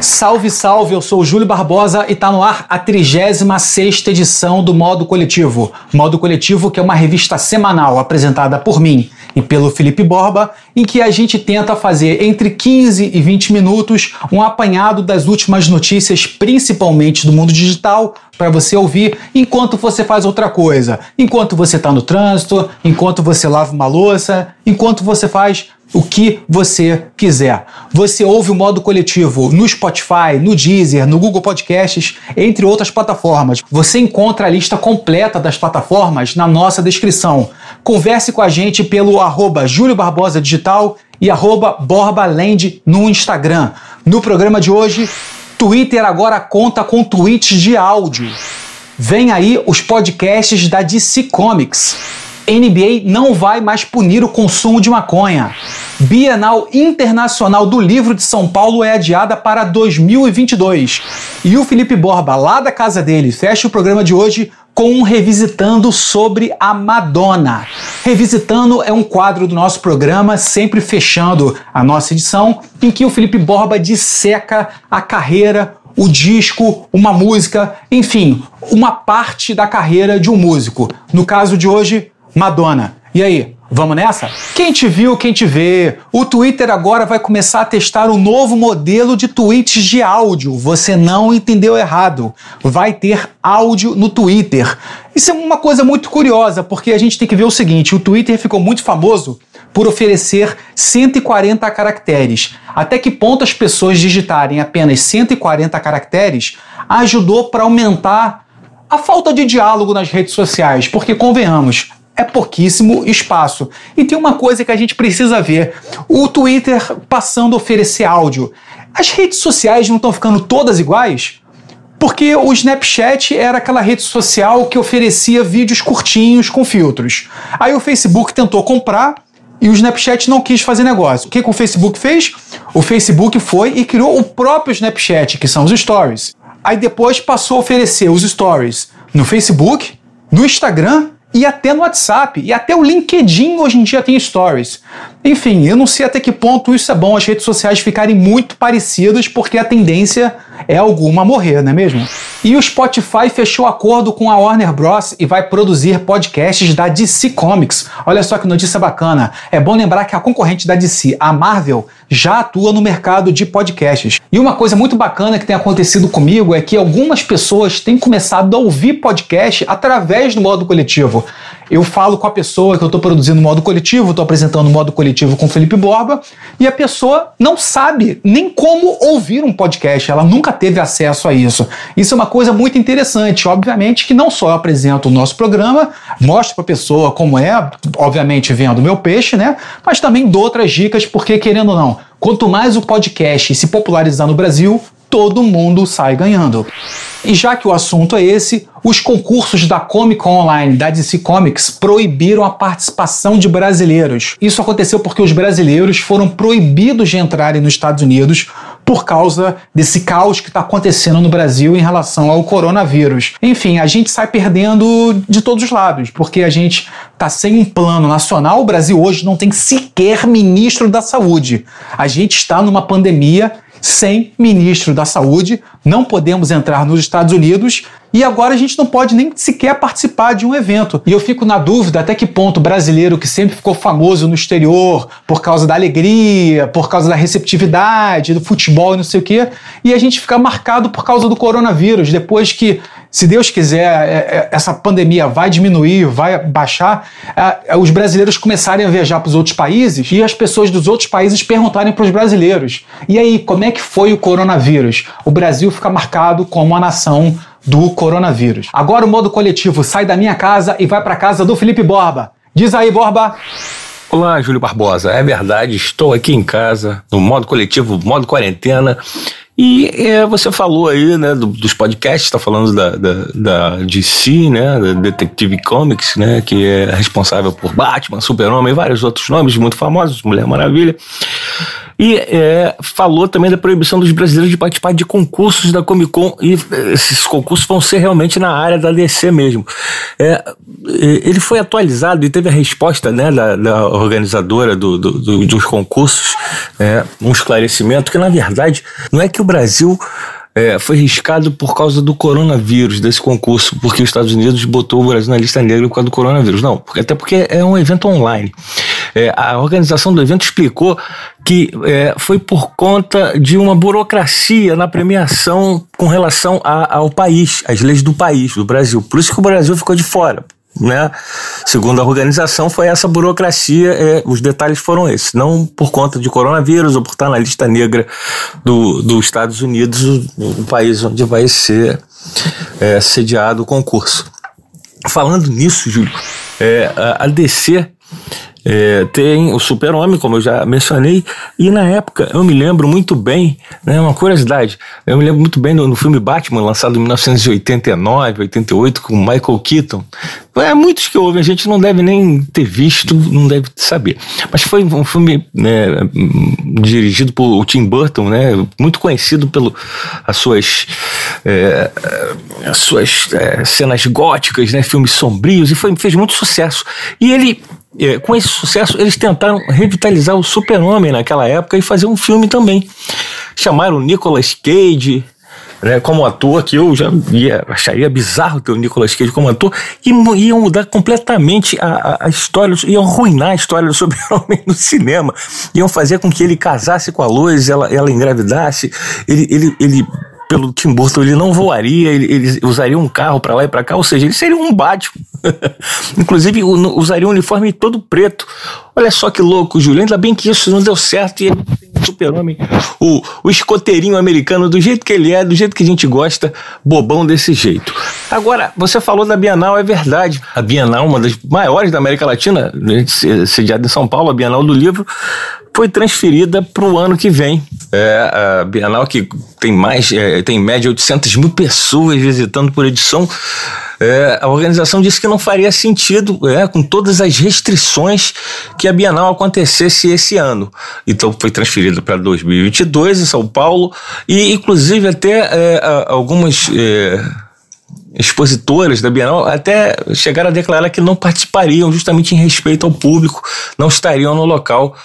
Salve, salve, eu sou o Júlio Barbosa e tá no ar a 36 edição do Modo Coletivo. Modo Coletivo que é uma revista semanal apresentada por mim e pelo Felipe Borba, em que a gente tenta fazer entre 15 e 20 minutos um apanhado das últimas notícias, principalmente do mundo digital, para você ouvir enquanto você faz outra coisa, enquanto você está no trânsito, enquanto você lava uma louça, enquanto você faz o que você quiser. Você ouve o modo coletivo no Spotify, no Deezer, no Google Podcasts, entre outras plataformas. Você encontra a lista completa das plataformas na nossa descrição. Converse com a gente pelo arroba Júlio Barbosa Digital e arroba Borbaland no Instagram. No programa de hoje, Twitter agora conta com tweets de áudio. Vem aí os podcasts da DC Comics. NBA não vai mais punir o consumo de maconha. Bienal Internacional do Livro de São Paulo é adiada para 2022. E o Felipe Borba, lá da casa dele, fecha o programa de hoje com um Revisitando sobre a Madonna. Revisitando é um quadro do nosso programa, sempre fechando a nossa edição, em que o Felipe Borba disseca a carreira, o disco, uma música, enfim, uma parte da carreira de um músico. No caso de hoje, Madonna. E aí, vamos nessa? Quem te viu, quem te vê. O Twitter agora vai começar a testar um novo modelo de tweets de áudio. Você não entendeu errado. Vai ter áudio no Twitter. Isso é uma coisa muito curiosa, porque a gente tem que ver o seguinte: o Twitter ficou muito famoso por oferecer 140 caracteres. Até que ponto as pessoas digitarem apenas 140 caracteres ajudou para aumentar a falta de diálogo nas redes sociais, porque convenhamos, é pouquíssimo espaço. E tem uma coisa que a gente precisa ver: o Twitter passando a oferecer áudio. As redes sociais não estão ficando todas iguais? Porque o Snapchat era aquela rede social que oferecia vídeos curtinhos com filtros. Aí o Facebook tentou comprar e o Snapchat não quis fazer negócio. O que, que o Facebook fez? O Facebook foi e criou o próprio Snapchat, que são os Stories. Aí depois passou a oferecer os Stories no Facebook, no Instagram e até no WhatsApp, e até o LinkedIn hoje em dia tem stories. Enfim, eu não sei até que ponto isso é bom as redes sociais ficarem muito parecidas, porque a tendência é alguma morrer, não é mesmo? E o Spotify fechou acordo com a Warner Bros. e vai produzir podcasts da DC Comics. Olha só que notícia bacana. É bom lembrar que a concorrente da DC, a Marvel, já atua no mercado de podcasts. E uma coisa muito bacana que tem acontecido comigo é que algumas pessoas têm começado a ouvir podcast através do modo coletivo. Eu falo com a pessoa que eu estou produzindo modo coletivo, estou apresentando modo coletivo com Felipe Borba, e a pessoa não sabe nem como ouvir um podcast, ela nunca teve acesso a isso. Isso é uma coisa muito interessante. Obviamente que não só eu apresento o nosso programa, mostro para a pessoa como é, obviamente vendo o meu peixe, né? Mas também dou outras dicas, porque querendo ou não, quanto mais o podcast se popularizar no Brasil, todo mundo sai ganhando. E já que o assunto é esse, os concursos da Comic Con Online da DC Comics proibiram a participação de brasileiros. Isso aconteceu porque os brasileiros foram proibidos de entrarem nos Estados Unidos por causa desse caos que está acontecendo no Brasil em relação ao coronavírus. Enfim, a gente sai perdendo de todos os lados, porque a gente está sem um plano nacional. O Brasil hoje não tem sequer ministro da saúde. A gente está numa pandemia sem ministro da Saúde, não podemos entrar nos Estados Unidos e agora a gente não pode nem sequer participar de um evento. E eu fico na dúvida até que ponto o brasileiro, que sempre ficou famoso no exterior por causa da alegria, por causa da receptividade, do futebol e não sei o quê, e a gente ficar marcado por causa do coronavírus, depois que se Deus quiser, é, é, essa pandemia vai diminuir, vai baixar, é, os brasileiros começarem a viajar para os outros países e as pessoas dos outros países perguntarem para os brasileiros: e aí, como é que foi o coronavírus? O Brasil fica marcado como a nação do coronavírus. Agora o modo coletivo sai da minha casa e vai para a casa do Felipe Borba. Diz aí, Borba. Olá, Júlio Barbosa. É verdade, estou aqui em casa, no modo coletivo, modo quarentena. E é, você falou aí, né, do, dos podcasts, está falando da, da, da, DC, né, da Detective Comics, né, que é responsável por Batman, Super-Homem e vários outros nomes muito famosos, Mulher Maravilha. E é, falou também da proibição dos brasileiros de participar de concursos da Comic Con. E é, esses concursos vão ser realmente na área da DC mesmo. É, ele foi atualizado e teve a resposta né, da, da organizadora do, do, do, dos concursos, é, um esclarecimento que, na verdade, não é que o Brasil é, foi riscado por causa do coronavírus, desse concurso, porque os Estados Unidos botou o Brasil na lista negra por causa do coronavírus. Não, até porque é um evento online. É, a organização do evento explicou que é, foi por conta de uma burocracia na premiação com relação a, ao país, às leis do país, do Brasil. Por isso que o Brasil ficou de fora né? Segundo a organização, foi essa burocracia, é, os detalhes foram esses. Não por conta de coronavírus ou por estar na lista negra do, dos Estados Unidos, o, o país onde vai ser é, sediado o concurso. Falando nisso, Júlio, é, a, DC é, tem o Super-Homem, como eu já mencionei, e na época eu me lembro muito bem, né, uma curiosidade, eu me lembro muito bem no, no filme Batman, lançado em 1989, 88, com Michael Keaton. É, muitos que ouvem, a gente não deve nem ter visto, não deve saber. Mas foi um filme né, dirigido por Tim Burton, né, muito conhecido pelas suas, é, as suas é, cenas góticas, né, filmes sombrios, e foi, fez muito sucesso. E ele com esse sucesso, eles tentaram revitalizar o Super-Homem naquela época e fazer um filme também. Chamaram Nicolas Cage né, como ator, que eu já ia, acharia bizarro ter o Nicolas Cage como ator, e iam mudar completamente a, a, história, iam arruinar a história do Super-Homem no cinema. Iam fazer com que ele casasse com a Lois, ela, ela engravidasse, ele, ele, ele pelo Tim Burton, ele não voaria, ele, ele usaria um carro para lá e para cá, ou seja, ele seria um Batman. Inclusive, usaria um uniforme todo preto. Olha só que louco, Júlio. Ainda bem que isso não deu certo e ele tem super-homem, o, o escoteirinho americano, do jeito que ele é, do jeito que a gente gosta, bobão desse jeito. Agora, você falou da Bienal, é verdade. A Bienal, uma das maiores da América Latina, né, sediada em São Paulo, a Bienal do Livro, foi transferida para o ano que vem. É, a Bienal que tem mais, é, tem em média 800 mil pessoas visitando por edição. É, a organização disse que não faria sentido, é, com todas as restrições, que a Bienal acontecesse esse ano. Então foi transferida para 2022 em São Paulo e, inclusive, até é, algumas é, expositoras da Bienal até chegaram a declarar que não participariam justamente em respeito ao público, não estariam no local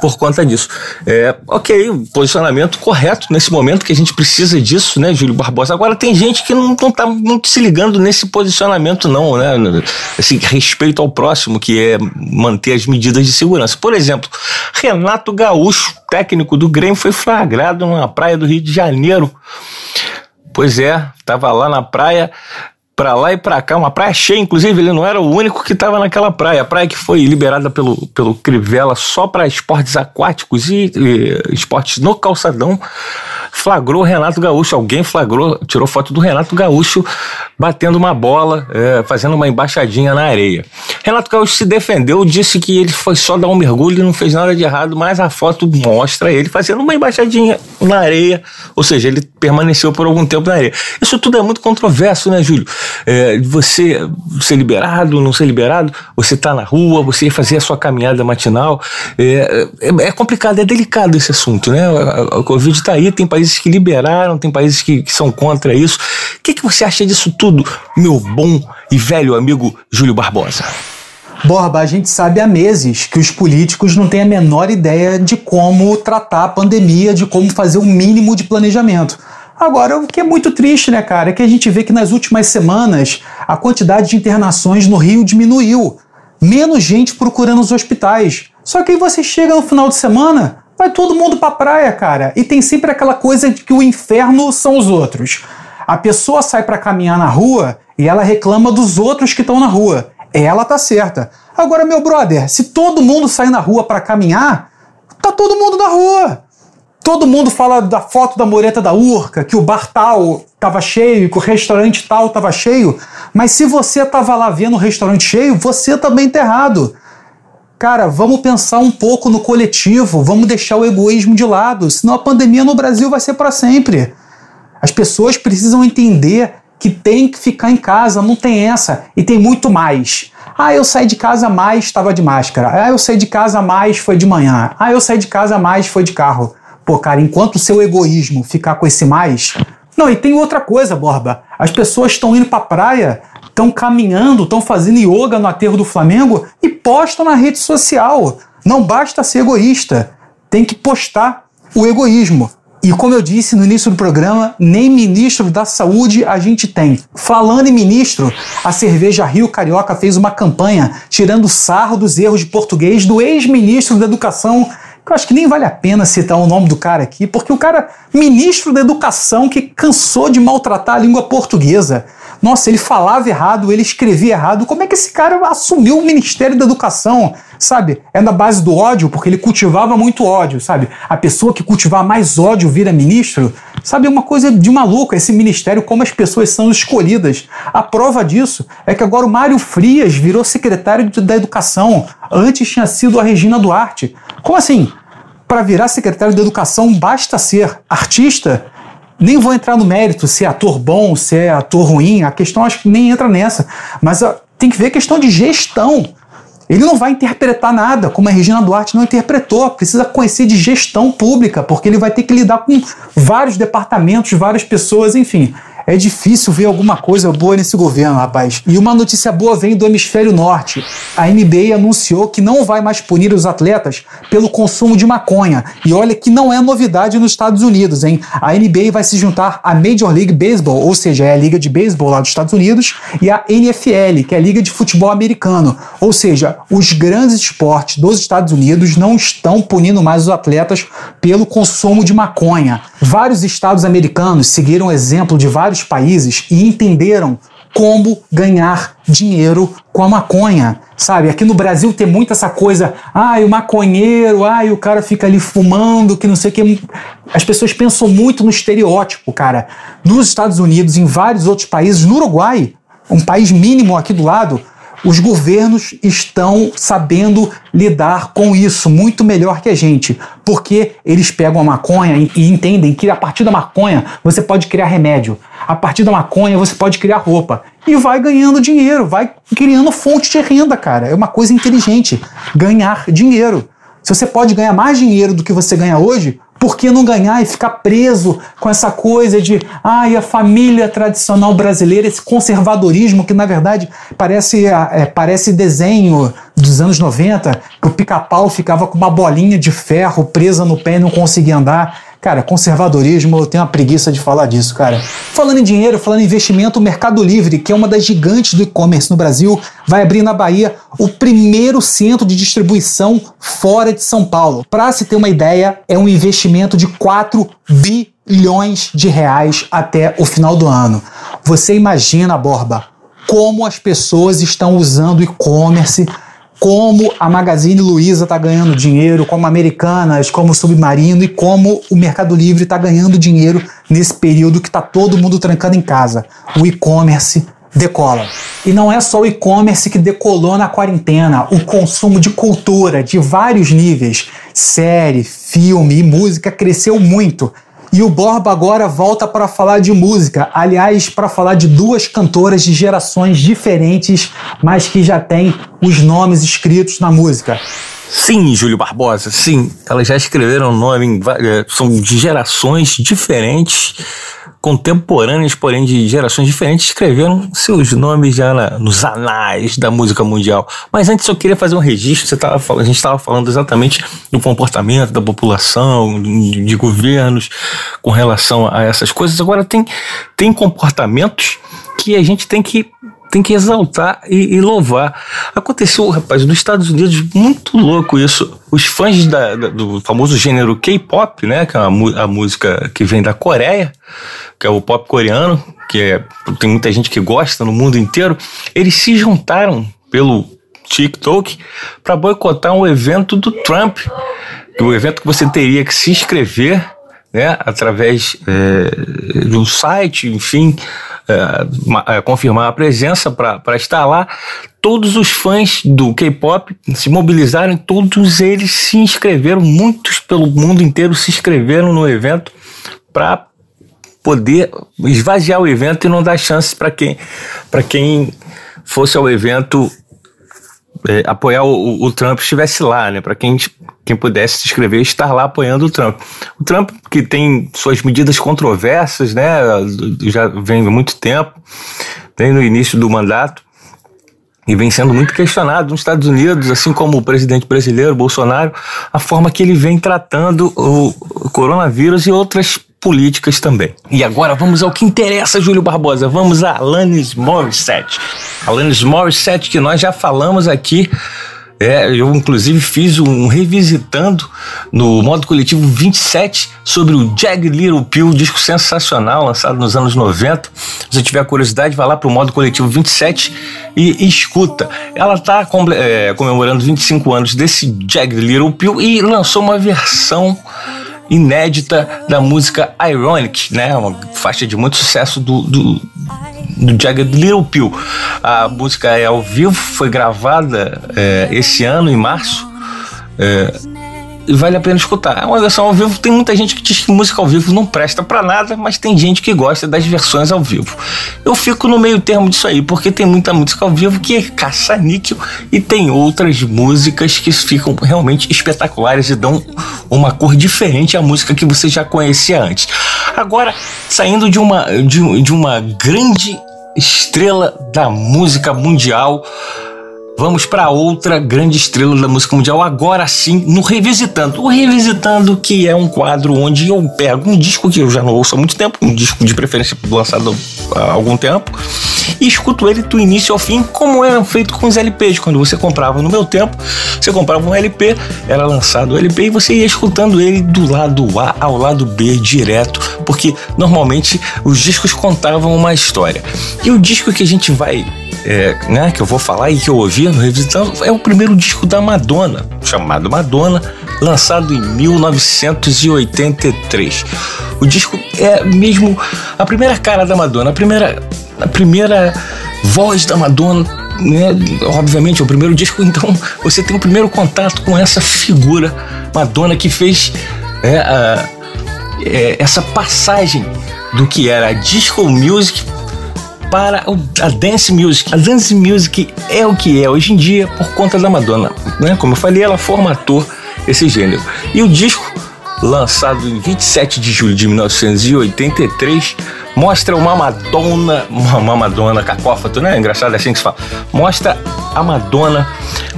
por conta disso. É, ok, posicionamento correto nesse momento que a gente precisa disso, né, Júlio Barbosa? Agora tem gente que não, não tá muito se ligando nesse posicionamento não, né, esse respeito ao próximo, que é manter as medidas de segurança. Por exemplo, Renato Gaúcho, técnico do Grêmio, foi flagrado numa praia do Rio de Janeiro Pois é, tava lá na praia, para lá e para cá, uma praia cheia, inclusive ele não era o único que estava naquela praia. A praia que foi liberada pelo, pelo Crivella só para esportes aquáticos e, e, esportes no calçadão, flagrou Renato Gaúcho. Alguém flagrou, tirou foto do Renato Gaúcho batendo uma bola, é, fazendo uma embaixadinha na areia. Renato Gaúcho se defendeu, disse que ele foi só dar um mergulho e não fez nada de errado, mas a foto mostra ele fazendo uma embaixadinha na areia, ou seja, ele permaneceu por algum tempo na areia. Isso tudo é muito controverso, né, Júlio? É, você ser liberado, não ser liberado, você está na rua, você fazer a sua caminhada matinal. É, é, é, complicado, é delicado esse assunto, né? A, a Covid está aí, tem países que liberaram, tem países que, que são contra isso. O que, que você acha disso tudo, meu bom e velho amigo Júlio Barbosa? Borba, a gente sabe há meses que os políticos não têm a menor ideia de como tratar a pandemia, de como fazer o um mínimo de planejamento. Agora, o que é muito triste, né, cara, é que a gente vê que nas últimas semanas a quantidade de internações no Rio diminuiu. Menos gente procurando os hospitais. Só que aí você chega no final de semana, vai todo mundo pra praia, cara. E tem sempre aquela coisa de que o inferno são os outros. A pessoa sai para caminhar na rua e ela reclama dos outros que estão na rua. Ela tá certa. Agora, meu brother, se todo mundo sai na rua para caminhar, tá todo mundo na rua. Todo mundo fala da foto da mureta da Urca, que o bar tal estava cheio, que o restaurante tal estava cheio, mas se você estava lá vendo o restaurante cheio, você também está errado. Cara, vamos pensar um pouco no coletivo, vamos deixar o egoísmo de lado, senão a pandemia no Brasil vai ser para sempre. As pessoas precisam entender que tem que ficar em casa, não tem essa. E tem muito mais. Ah, eu saí de casa mais, estava de máscara. Ah, eu saí de casa mais, foi de manhã. Ah, eu saí de casa mais, foi de carro. Pô, cara, enquanto o seu egoísmo ficar com esse mais. Não, e tem outra coisa, Borba. As pessoas estão indo pra praia, estão caminhando, estão fazendo yoga no aterro do Flamengo e postam na rede social. Não basta ser egoísta, tem que postar o egoísmo. E como eu disse no início do programa, nem ministro da saúde a gente tem. Falando em ministro, a cerveja Rio Carioca fez uma campanha tirando sarro dos erros de português do ex-ministro da Educação eu acho que nem vale a pena citar o nome do cara aqui, porque o cara, ministro da educação, que cansou de maltratar a língua portuguesa. Nossa, ele falava errado, ele escrevia errado. Como é que esse cara assumiu o Ministério da Educação? Sabe? É na base do ódio, porque ele cultivava muito ódio, sabe? A pessoa que cultivar mais ódio vira ministro. Sabe, é uma coisa de maluco esse ministério, como as pessoas são escolhidas. A prova disso é que agora o Mário Frias virou secretário da Educação. Antes tinha sido a Regina Duarte. Como assim? Para virar secretário da Educação basta ser artista? Nem vou entrar no mérito se é ator bom, se é ator ruim, a questão acho que nem entra nessa. Mas tem que ver a questão de gestão. Ele não vai interpretar nada como a Regina Duarte não interpretou. Precisa conhecer de gestão pública, porque ele vai ter que lidar com vários departamentos, várias pessoas, enfim é difícil ver alguma coisa boa nesse governo, rapaz. E uma notícia boa vem do hemisfério norte. A NBA anunciou que não vai mais punir os atletas pelo consumo de maconha. E olha que não é novidade nos Estados Unidos, hein? A NBA vai se juntar à Major League Baseball, ou seja, é a liga de beisebol lá dos Estados Unidos, e a NFL, que é a liga de futebol americano. Ou seja, os grandes esportes dos Estados Unidos não estão punindo mais os atletas pelo consumo de maconha. Vários estados americanos seguiram o exemplo de vários vários países e entenderam como ganhar dinheiro com a maconha, sabe? Aqui no Brasil tem muito essa coisa, ai, o maconheiro, ai, o cara fica ali fumando, que não sei o que. As pessoas pensam muito no estereótipo, cara. Nos Estados Unidos, em vários outros países, no Uruguai, um país mínimo aqui do lado, os governos estão sabendo lidar com isso muito melhor que a gente, porque eles pegam a maconha e entendem que a partir da maconha você pode criar remédio, a partir da maconha você pode criar roupa e vai ganhando dinheiro, vai criando fonte de renda, cara. É uma coisa inteligente, ganhar dinheiro. Se você pode ganhar mais dinheiro do que você ganha hoje, por que não ganhar e ficar preso com essa coisa de ai, a família tradicional brasileira, esse conservadorismo que na verdade parece, é, parece desenho dos anos 90, que o pica-pau ficava com uma bolinha de ferro presa no pé e não conseguia andar. Cara, conservadorismo, eu tenho uma preguiça de falar disso, cara. Falando em dinheiro, falando em investimento, o Mercado Livre, que é uma das gigantes do e-commerce no Brasil, vai abrir na Bahia o primeiro centro de distribuição fora de São Paulo. Para se ter uma ideia, é um investimento de 4 bilhões de reais até o final do ano. Você imagina, Borba, como as pessoas estão usando e-commerce como a Magazine Luiza está ganhando dinheiro, como Americanas, como Submarino e como o Mercado Livre está ganhando dinheiro nesse período que está todo mundo trancando em casa. O e-commerce decola. E não é só o e-commerce que decolou na quarentena, o consumo de cultura de vários níveis, série, filme e música cresceu muito. E o Borba agora volta para falar de música, aliás, para falar de duas cantoras de gerações diferentes, mas que já têm os nomes escritos na música. Sim, Júlio Barbosa, sim. Elas já escreveram nome, em, eh, são de gerações diferentes, contemporâneas, porém de gerações diferentes, escreveram seus nomes já na, nos anais da música mundial. Mas antes eu queria fazer um registro, você tava, a gente estava falando exatamente do comportamento da população, de, de, governos com relação a essas coisas. Agora tem, tem comportamentos que a gente tem que tem que exaltar e, e, louvar. Aconteceu, rapaz, nos Estados Unidos, muito louco isso. Os fãs da, da, do famoso gênero K-pop, né, que é a, música que vem da Coreia, que é o pop coreano, que é, tem muita gente que gosta no mundo inteiro, eles se juntaram pelo TikTok para boicotar um evento do Trump. O evento que você teria que se inscrever né, através é, de um site, enfim, é, é, confirmar a presença para estar lá. Todos os fãs do K-pop se mobilizaram, todos eles se inscreveram, muitos pelo mundo inteiro se inscreveram no evento para poder esvaziar o evento e não dar chance para quem, quem fosse ao evento é, apoiar o, o, Trump estivesse lá, né? Para quem, quem pudesse se inscrever estar lá apoiando o Trump. O Trump, que tem suas medidas controversas, né? Já vem há muito tempo, vem no início do mandato e vem sendo muito questionado nos Estados Unidos, assim como o presidente brasileiro, Bolsonaro, a forma que ele vem tratando o coronavírus e outras políticas também. E agora vamos ao que interessa, Júlio Barbosa. Vamos a Alanis Morissette. Alanis Morissette, que nós já falamos aqui é, eu inclusive fiz um revisitando no modo coletivo 27 sobre o Jag Little Pill, disco sensacional, lançado nos anos 90. Se você tiver curiosidade, vai lá para o modo coletivo 27 e, e escuta. Ela está é, comemorando 25 anos desse Jag Little Pill e lançou uma versão inédita da música Ironic, né? Uma faixa de muito sucesso do, do, do Jagged Little Pill. A música é ao vivo, foi gravada é, esse ano, em março. É, vale a pena escutar. É uma versão ao vivo. Tem muita gente que diz que música ao vivo não presta para nada, mas tem gente que gosta das versões ao vivo. Eu fico no meio termo disso aí, porque tem muita música ao vivo que é caça-níquel e tem outras músicas que ficam realmente espetaculares e dão uma cor diferente à música que você já conhecia antes. Agora, saindo de uma, de, de uma grande estrela da música mundial Vamos para outra grande estrela da música mundial, agora sim, no Revisitando. O Revisitando, que é um quadro onde eu pego um disco que eu já não ouço há muito tempo, um disco de preferência lançado há algum tempo, e escuto ele do início ao fim, como era feito com os LPs. Quando você comprava no meu tempo, você comprava um LP, era lançado o LP e você ia escutando ele do lado A ao lado B direto, porque normalmente os discos contavam uma história. E o disco que a gente vai é, né, que eu vou falar e que eu ouvi no Revisitando, é o primeiro disco da Madonna, chamado Madonna, lançado em 1983. O disco é mesmo a primeira cara da Madonna, a primeira, a primeira voz da Madonna né, obviamente, é o primeiro disco, então você tem o primeiro contato com essa figura Madonna que fez é, a, é, essa passagem do que era a disco music para a dance music. A dance music é o que é hoje em dia por conta da Madonna. Né? Como eu falei, ela formatou esse gênero. E o disco, lançado em 27 de julho de 1983, mostra uma Madonna, uma Madonna cacófato, né? Engraçado é assim que se fala. Mostra a Madonna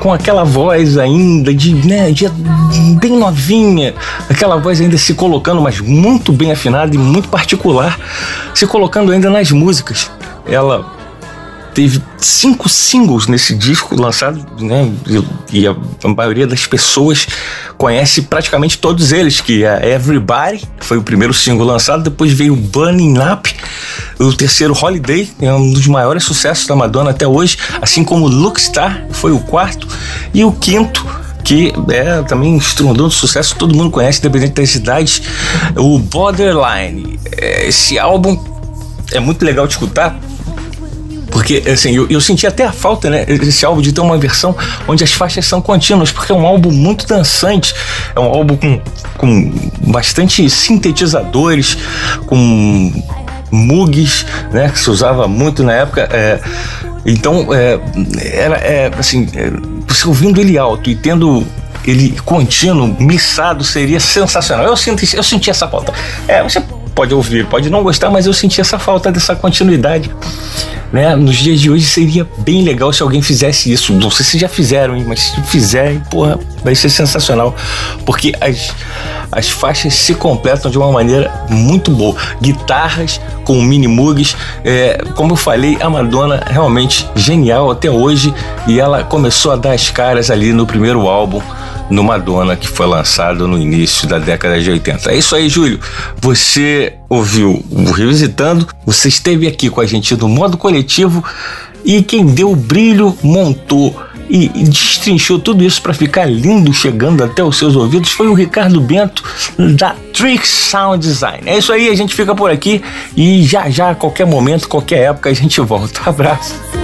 com aquela voz ainda de, né, de bem novinha, aquela voz ainda se colocando, mas muito bem afinada e muito particular, se colocando ainda nas músicas ela teve cinco singles nesse disco lançado, né? E, a, maioria das pessoas conhece praticamente todos eles, que é Everybody, que foi o primeiro single lançado, depois veio Burning Up, o terceiro Holiday, é um dos maiores sucessos da Madonna até hoje, assim como Look Star, foi o quarto, e o quinto que é também estrondoso sucesso, todo mundo conhece, independente das idades, o Borderline. Esse álbum é muito legal de escutar, porque, assim, eu, eu senti até a falta, né, esse álbum de ter uma versão onde as faixas são contínuas, porque é um álbum muito dançante, é um álbum com, com bastante sintetizadores, com mugs, né, que se usava muito na época. É, então, é, era, é, assim, é, você ouvindo ele alto e tendo ele contínuo, mixado, seria sensacional. Eu, senti, eu senti essa falta. É, você pode ouvir, pode não gostar, mas eu senti essa falta dessa continuidade né? Nos dias de hoje seria bem legal se alguém fizesse isso. Não sei se já fizeram, mas se fizerem, porra, vai ser sensacional. Porque as, as faixas se completam de uma maneira muito boa. Guitarras com mini mugs. É, como eu falei, a Madonna realmente genial até hoje. E ela começou a dar as caras ali no primeiro álbum no Madonna, que foi lançado no início da década de 80. É isso aí, Júlio. Você ouviu o Revisitando, você esteve aqui com a gente no modo coletivo e quem deu o brilho, montou e, destrinchou tudo isso para ficar lindo chegando até os seus ouvidos foi o Ricardo Bento da Trick Sound Design. É isso aí, a gente fica por aqui e já já, a qualquer momento, qualquer época, a gente volta. Abraço.